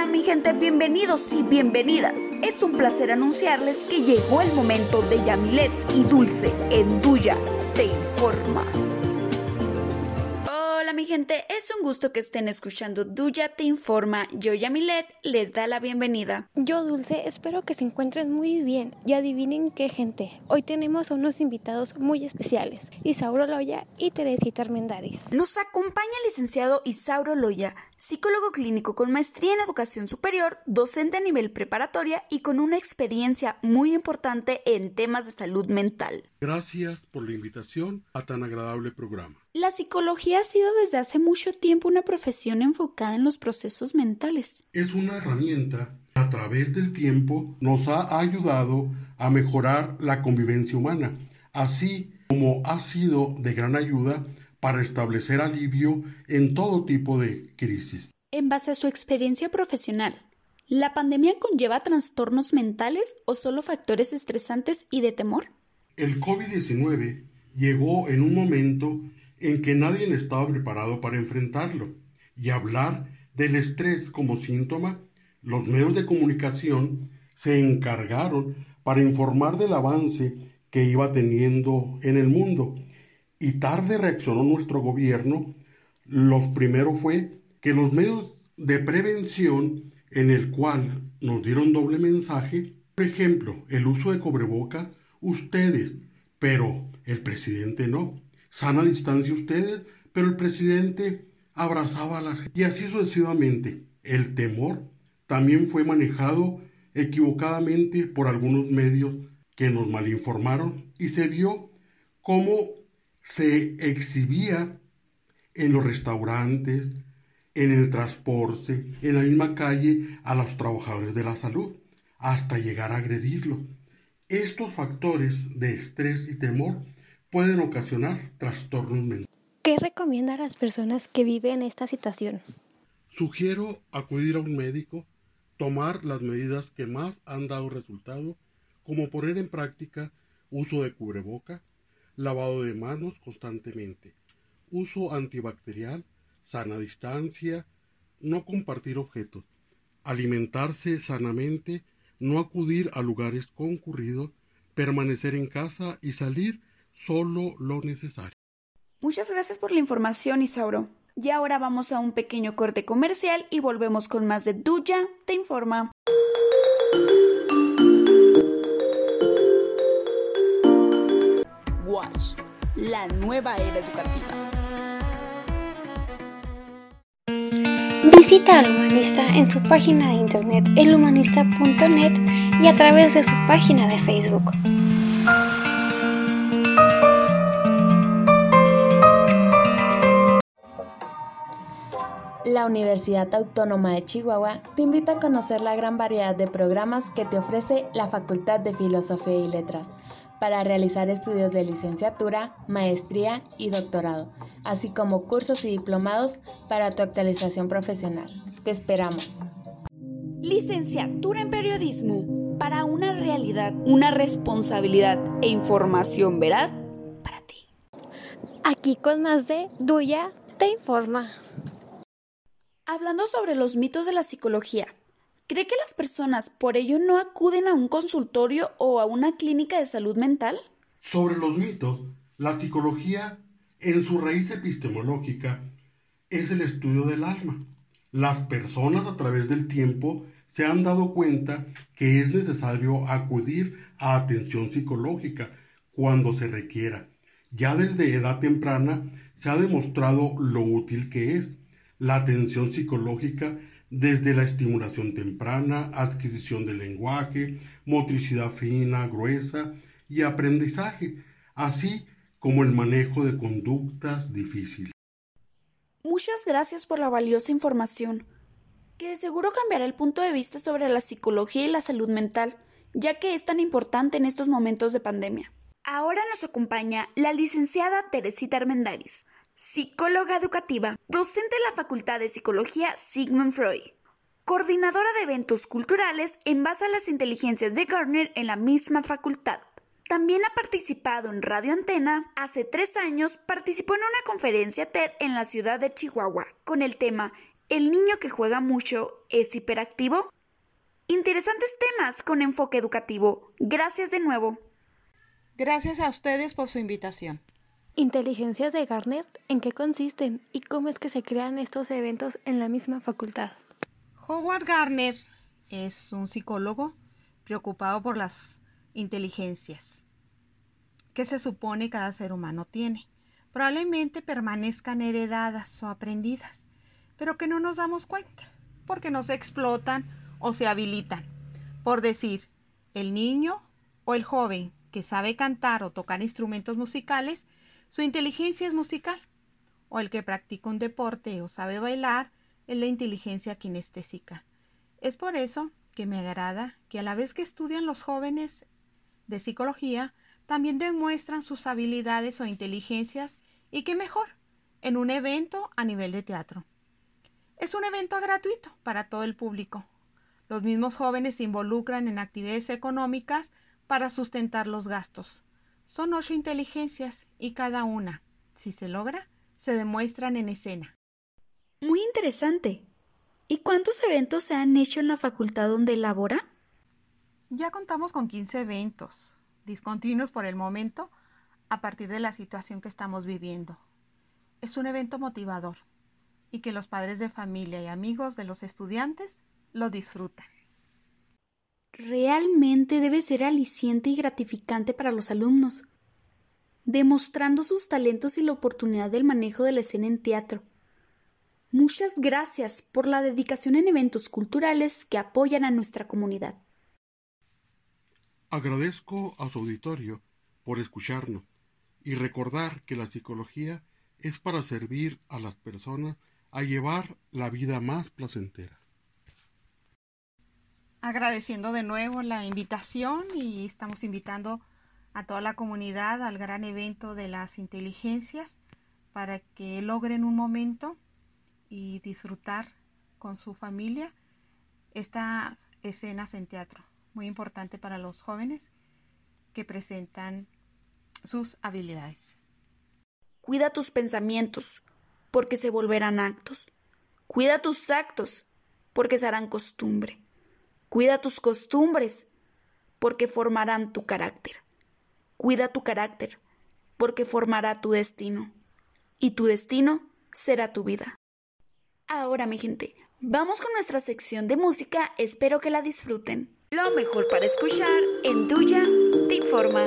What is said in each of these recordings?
Hola mi gente, bienvenidos y bienvenidas. Es un placer anunciarles que llegó el momento de Yamilet y Dulce en Duya Te Informa. Hola mi gente, es un gusto que estén escuchando Duya Te Informa. Yo Yamilet les da la bienvenida. Yo Dulce, espero que se encuentren muy bien y adivinen qué gente. Hoy tenemos a unos invitados muy especiales, Isauro Loya y Teresita Armendaris. Nos acompaña el licenciado Isauro Loya, psicólogo clínico con maestría en educación superior, docente a nivel preparatoria y con una experiencia muy importante en temas de salud mental. Gracias por la invitación a tan agradable programa. La psicología ha sido desde hace mucho tiempo una profesión enfocada en los procesos mentales. Es una herramienta que a través del tiempo nos ha ayudado a mejorar la convivencia humana, así como ha sido de gran ayuda para establecer alivio en todo tipo de crisis. En base a su experiencia profesional, ¿la pandemia conlleva trastornos mentales o solo factores estresantes y de temor? El COVID-19 llegó en un momento en que nadie estaba preparado para enfrentarlo y hablar del estrés como síntoma, los medios de comunicación se encargaron para informar del avance que iba teniendo en el mundo y tarde reaccionó nuestro gobierno. Los primero fue que los medios de prevención en el cual nos dieron doble mensaje, por ejemplo, el uso de cobreboca, ustedes, pero el presidente no sana distancia ustedes, pero el presidente abrazaba a la gente. Y así sucesivamente. El temor también fue manejado equivocadamente por algunos medios que nos malinformaron y se vio cómo se exhibía en los restaurantes, en el transporte, en la misma calle a los trabajadores de la salud, hasta llegar a agredirlos. Estos factores de estrés y temor pueden ocasionar trastornos mentales. ¿Qué recomienda a las personas que viven esta situación? Sugiero acudir a un médico, tomar las medidas que más han dado resultado, como poner en práctica uso de cubreboca, lavado de manos constantemente, uso antibacterial, sana distancia, no compartir objetos, alimentarse sanamente, no acudir a lugares concurridos, permanecer en casa y salir solo lo necesario. Muchas gracias por la información, Isauro. Y ahora vamos a un pequeño corte comercial y volvemos con más de Duya Te Informa. La nueva era educativa. Visita al humanista en su página de internet elhumanista.net y a través de su página de Facebook. La Universidad Autónoma de Chihuahua te invita a conocer la gran variedad de programas que te ofrece la Facultad de Filosofía y Letras para realizar estudios de licenciatura, maestría y doctorado, así como cursos y diplomados para tu actualización profesional. Te esperamos. Licenciatura en Periodismo para una realidad, una responsabilidad e información veraz para ti. Aquí con más de Duya te informa. Hablando sobre los mitos de la psicología, ¿cree que las personas por ello no acuden a un consultorio o a una clínica de salud mental? Sobre los mitos, la psicología, en su raíz epistemológica, es el estudio del alma. Las personas a través del tiempo se han dado cuenta que es necesario acudir a atención psicológica cuando se requiera. Ya desde edad temprana se ha demostrado lo útil que es la atención psicológica desde la estimulación temprana, adquisición del lenguaje, motricidad fina, gruesa y aprendizaje, así como el manejo de conductas difíciles. Muchas gracias por la valiosa información, que de seguro cambiará el punto de vista sobre la psicología y la salud mental, ya que es tan importante en estos momentos de pandemia. Ahora nos acompaña la licenciada Teresita Armendaris, psicóloga educativa, docente de la Facultad de Psicología Sigmund Freud, coordinadora de eventos culturales en base a las inteligencias de Gardner en la misma facultad. También ha participado en Radio Antena. Hace tres años participó en una conferencia TED en la ciudad de Chihuahua con el tema ¿El niño que juega mucho es hiperactivo? Interesantes temas con enfoque educativo. Gracias de nuevo. Gracias a ustedes por su invitación. Inteligencias de Garner, ¿en qué consisten y cómo es que se crean estos eventos en la misma facultad? Howard Garner es un psicólogo preocupado por las inteligencias que se supone cada ser humano tiene. Probablemente permanezcan heredadas o aprendidas, pero que no nos damos cuenta, porque no se explotan o se habilitan. Por decir, el niño o el joven que sabe cantar o tocar instrumentos musicales, su inteligencia es musical. O el que practica un deporte o sabe bailar, es la inteligencia kinestésica. Es por eso que me agrada que a la vez que estudian los jóvenes de psicología, también demuestran sus habilidades o inteligencias y que mejor, en un evento a nivel de teatro. Es un evento gratuito para todo el público. Los mismos jóvenes se involucran en actividades económicas para sustentar los gastos. Son ocho inteligencias y cada una, si se logra, se demuestran en escena. Muy interesante. ¿Y cuántos eventos se han hecho en la facultad donde labora? Ya contamos con 15 eventos, discontinuos por el momento, a partir de la situación que estamos viviendo. Es un evento motivador y que los padres de familia y amigos de los estudiantes lo disfrutan. Realmente debe ser aliciente y gratificante para los alumnos, demostrando sus talentos y la oportunidad del manejo de la escena en teatro. Muchas gracias por la dedicación en eventos culturales que apoyan a nuestra comunidad. Agradezco a su auditorio por escucharnos y recordar que la psicología es para servir a las personas a llevar la vida más placentera. Agradeciendo de nuevo la invitación y estamos invitando a toda la comunidad al gran evento de las inteligencias para que logren un momento y disfrutar con su familia estas escenas en teatro, muy importante para los jóvenes que presentan sus habilidades. Cuida tus pensamientos, porque se volverán actos. Cuida tus actos, porque serán costumbre. Cuida tus costumbres, porque formarán tu carácter. Cuida tu carácter, porque formará tu destino. Y tu destino será tu vida. Ahora, mi gente, vamos con nuestra sección de música. Espero que la disfruten. Lo mejor para escuchar en Tuya te informa.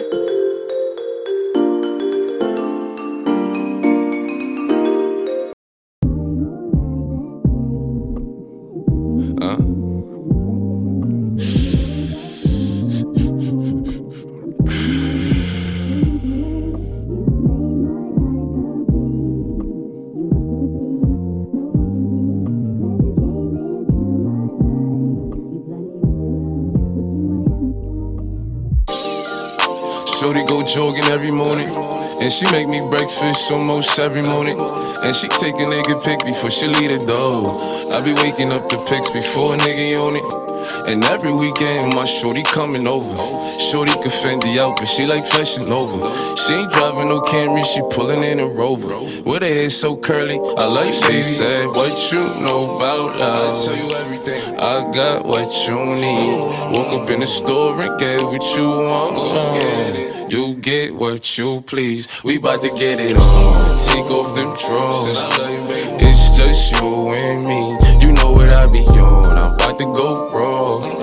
Jogging every morning. And she make me breakfast almost every morning. And she take a nigga pic before she leave the door. I be waking up the pics before a nigga on it. And every weekend my shorty coming over. Shorty can fend the out, but she like flashing over. She ain't driving no Camry, she pulling in a Rover. With her hair so curly, I like she said, What you know about love? I tell you everything. I got what you need. Woke up in the store and get what you want. You get what you please. We bout to get it on. Take off them drawers. It's just you and me. I be on. I'm about to go raw.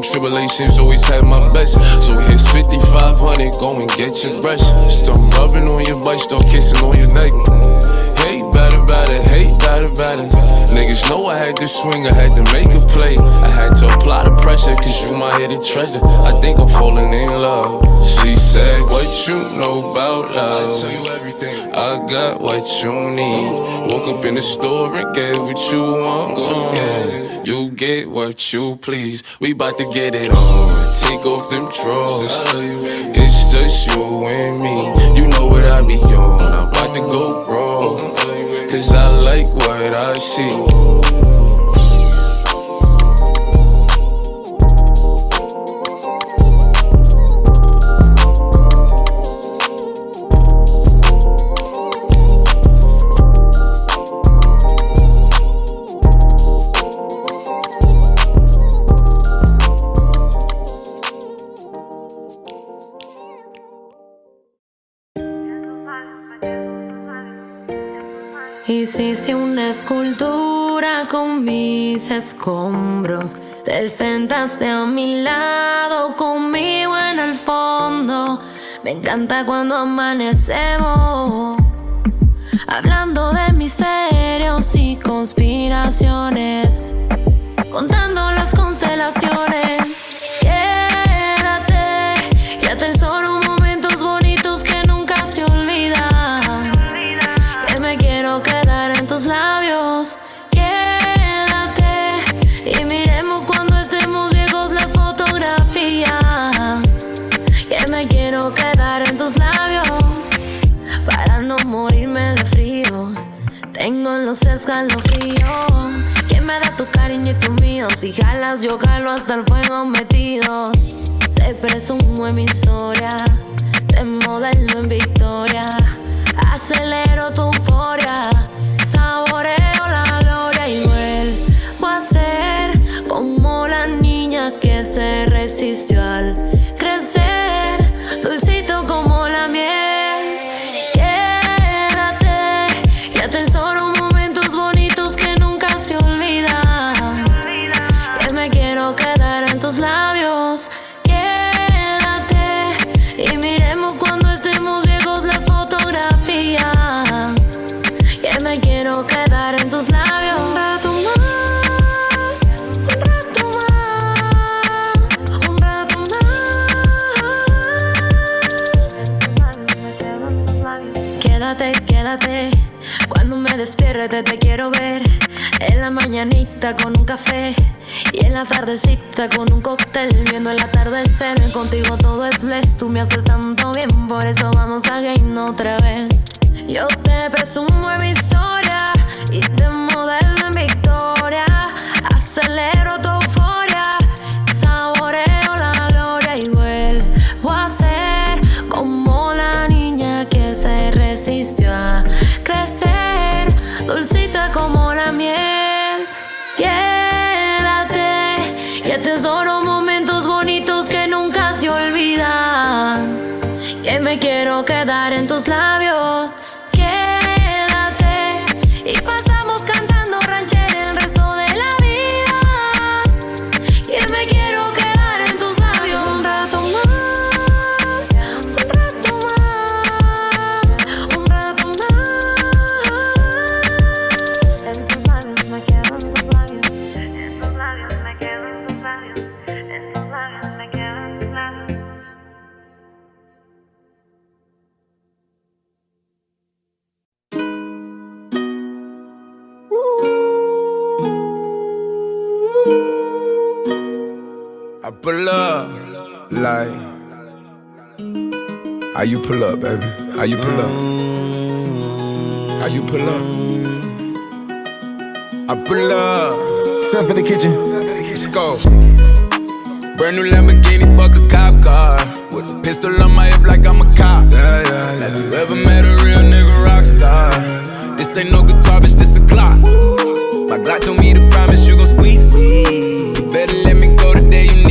tribulations, always had my best. So here's 5500, go and get your brush. Start rubbing on your butt, start kissing on your neck. Hate better, better, hate better, better. Niggas know I had to swing, I had to make a play. I had to apply the pressure, cause you my hidden treasure. I think I'm falling in love. She said, What you know about love? I tell you everything. I got what you need. Woke up in the store and get what you want. Go get You get what you please. We bout to get it on. Take off them drawers. It's just you and me. You know what I be on. I'm about to go wrong. Cause I like what I see. Hiciste una escultura con mis escombros. Te sentaste a mi lado conmigo en el fondo. Me encanta cuando amanecemos. Hablando de misterios y conspiraciones. Yo jalo hasta el fuego metidos. Te presumo en mi historia, te modelo en victoria. Acelero tu euforia, saboreo la gloria y vuelvo a ser como la niña que se resistió con un café. Y en la tardecita con un cóctel. Viendo el atardecer. Contigo todo es bless. Tú me haces tanto bien. Por eso vamos a game otra vez. Yo te presumo en mi historia. Y te modelo pull up like how you pull up, baby? How you pull up? How you pull up? I pull up. Step in the kitchen. Let's go. Brand new Lamborghini, fuck a cop car. With a pistol on my hip like I'm a cop. Yeah, yeah, Have you ever met a real nigga rock star? This ain't no guitar, bitch, this a Glock. My Glock told me to promise you gon' squeeze me. You better let me go the day you need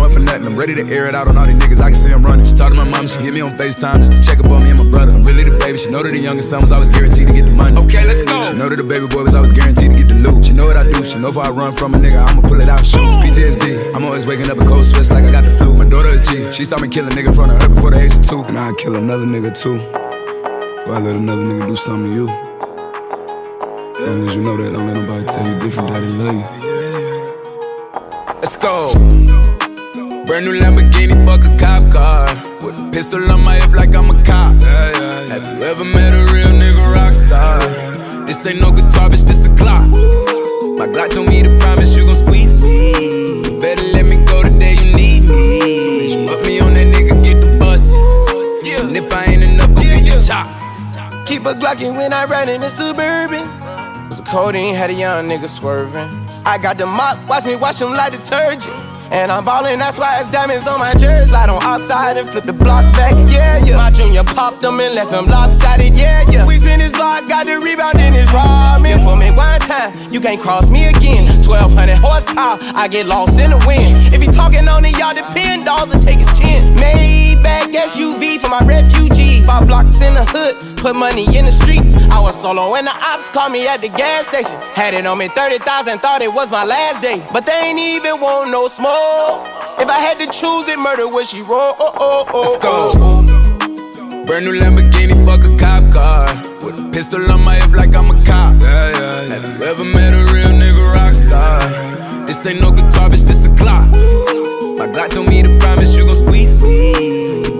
Going for nothing, I'm ready to air it out on all these niggas. I can see them running. She talked to my mom, she hit me on FaceTime just to check up on me and my brother. I'm really the baby. She know that the youngest son was always guaranteed to get the money. Okay, let's go. She know that the baby boy was always guaranteed to get the loot. She know what I do. She know if I run from a nigga, I'ma pull it out shoot. PTSD. I'm always waking up in cold sweats like I got the flu. My daughter a G. She saw me kill a nigga in front of her before the age of two. And I'd kill another nigga too. Before I let another nigga do something to you. As long as you know that, don't let nobody tell you different that they love you. Brand new Lamborghini, fuck a cop car. With a pistol on my hip like I'm a cop. Yeah, yeah, yeah. Have you ever met a real nigga rock star? This ain't no guitar, bitch, this a Glock. My Glock told me to promise you gon' squeeze me. Better let me go the day you need me. So bitch, put me on that nigga, get the bus. Yeah. And if I ain't enough, go get your chop. Keep a Glockin' when I ride in the Suburban. Cause the codeine had a young nigga swerving. I got the mop, watch me wash him like detergent. And I'm ballin', that's why it's diamonds on my jersey. Slide on outside and flip the block back, yeah, yeah. My junior popped them and left him lopsided, yeah, yeah. We spin his block, got the rebound in his ramen. For me one time, you can't cross me again. 1200 horsepower, I get lost in the wind. If he talking on it, y'all depend, dolls and take his chin. Maybach SUV for my refugees. Five blocks in the hood, put money in the streets. I was solo when the ops called me at the gas station. Had it on me 30,000, thought it was my last day. But they ain't even want no smoke. If I had to choose it, murder would she roll? Oh, oh, oh, Let's go. Oh. Brand new Lamborghini, fuck a cop car. With a pistol on my hip like I'm a cop. Yeah, yeah, yeah. Have you ever met a real nigga rock star? This ain't no guitar, bitch, this a Glock. My Glock told me to promise you gon' squeeze me.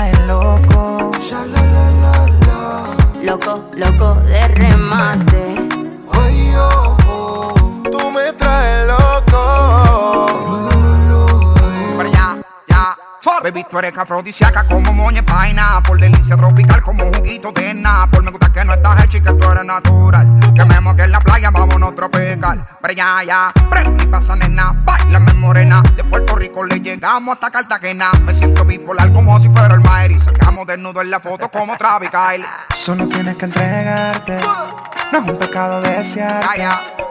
Loco, loco de remate. Ay, oh, oh. Tú me traes loco. Pero ya, ya. Baby, tú eres afrodisíaca como moña paina. Por delicia tropical como juguito de Por Me gusta que no estás hecha y que tú eres natural. Que me moque en la playa, vámonos tropical. Pero ya, ya. Prende y pasa, nena. Bailame morena. De Puerto Rico le llegamos hasta Cartagena. Me siento bipolar como si fuera el Maer. Y salgamos desnudo en la foto como Travis Kyle. Solo tienes que entregarte. No es un pecado desearte.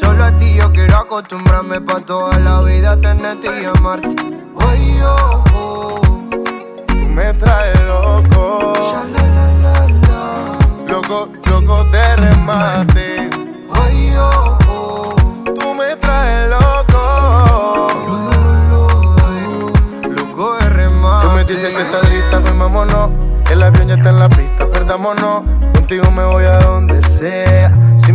Solo a ti yo quiero acostumbrarme pa' toda la vida tenerte y amarte. Ay, oh, oh. Tú me traes loco. Loco, loco de remate. Ay, oh, oh. Tú me traes loco. Loco de remate. Tú me dices que estás lista, pues vámonos. El avión ya está en la pista, perdámonos. Contigo me voy a donde sea.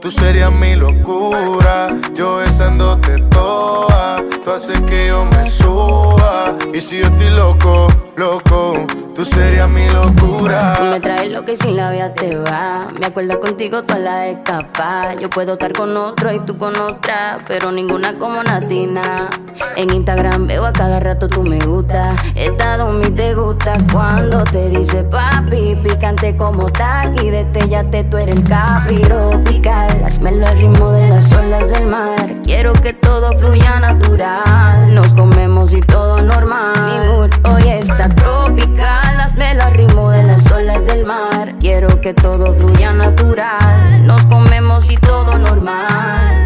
tú serías mi locura. Yo besándote toa. Tú haces que yo me suba. Y si yo estoy loco, loco, tú serías mi locura. Tú me traes lo que sin la vida te va. Me acuerdo contigo toda la escapa. Yo puedo estar con otro y tú con otra, pero ninguna como Natina. En Instagram veo a cada rato tú me gusta. Estado mi te gusta cuando te dice papi. Picante como taqui, te tú eres el capiro pical. Hazmelo al ritmo de las olas del mar. Quiero que todo fluya natural. Nos comemos y todo normal. Mi mood hoy está tropical. Hazmelo al ritmo de las olas del mar. Quiero que todo fluya natural. Nos comemos y todo normal.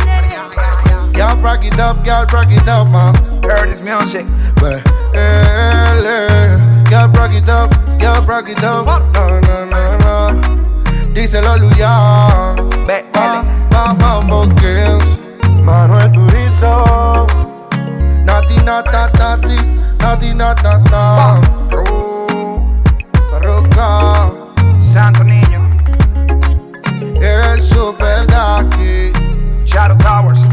Y'all rock it up, y'all rock it up, man. Heard this music. Well, y'all rock it up, y'all rock it up. No, no, no, no. Díselo, Luya. Mambo Kings. Manuel Turizo. Nati, nat, nat, nati. Nati, nat, nat. Parroca. Santo Niño. El super aquí. Shadow Towers.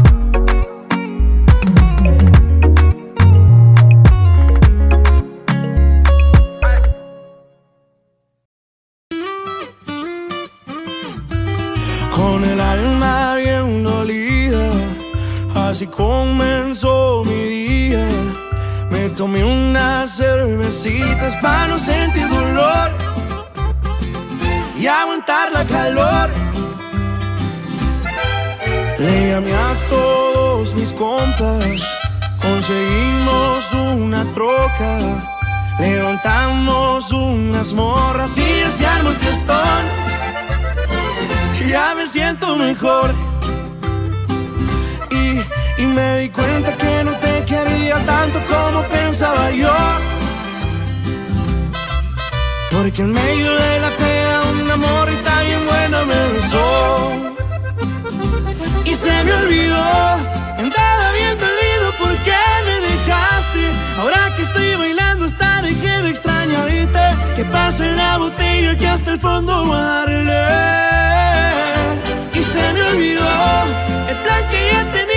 Tomé unas cervecitas para no sentir dolor y aguantar la calor. Le llamé a todos mis compas, conseguimos una troca, levantamos unas morras y se armó el fiestón. Ya me siento mejor y, y me di cuenta que no quería tanto como pensaba yo. Porque en medio de la pena una morrita bien buena me besó y se me olvidó. Andaba bien dolido porque me dejaste. Ahora que estoy bailando, hasta dejé de extrañarte. Que pase la botella que hasta el fondo voy a darle. Y se me olvidó el plan que ya tenía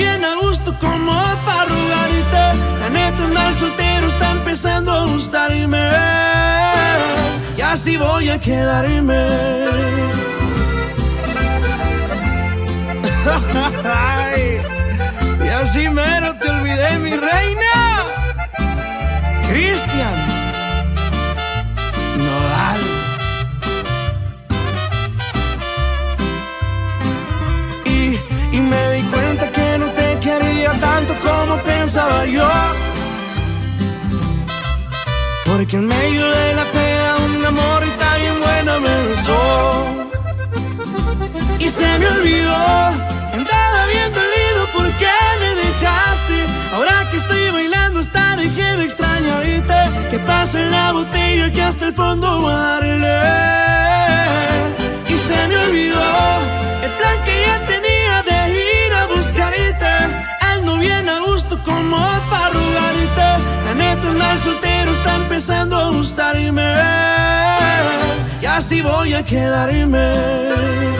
bien a gusto como para rogarte. La neta, andar soltero está empezando a gustarme. Y así voy a quedarme. Y así mero te olvidé, mi reina. Cristian como pensaba yo. Porque en medio de la pena una morrita bien buena me besó y se me olvidó. Andaba bien dolido porque me dejaste. Ahora que estoy bailando, hasta dejé de extrañarte. Que pase la botella que hasta el fondo darle. Y se me olvidó el plan que ya tenía Ando bien a gusto como para rogarte. La neta, andar soltero está empezando a gustarme. Y así voy a quedarme.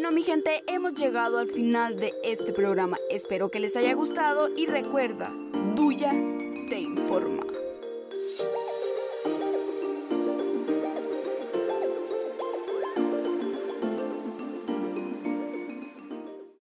Bueno, mi gente, hemos llegado al final de este programa. Espero que les haya gustado y recuerda, Duya te informa.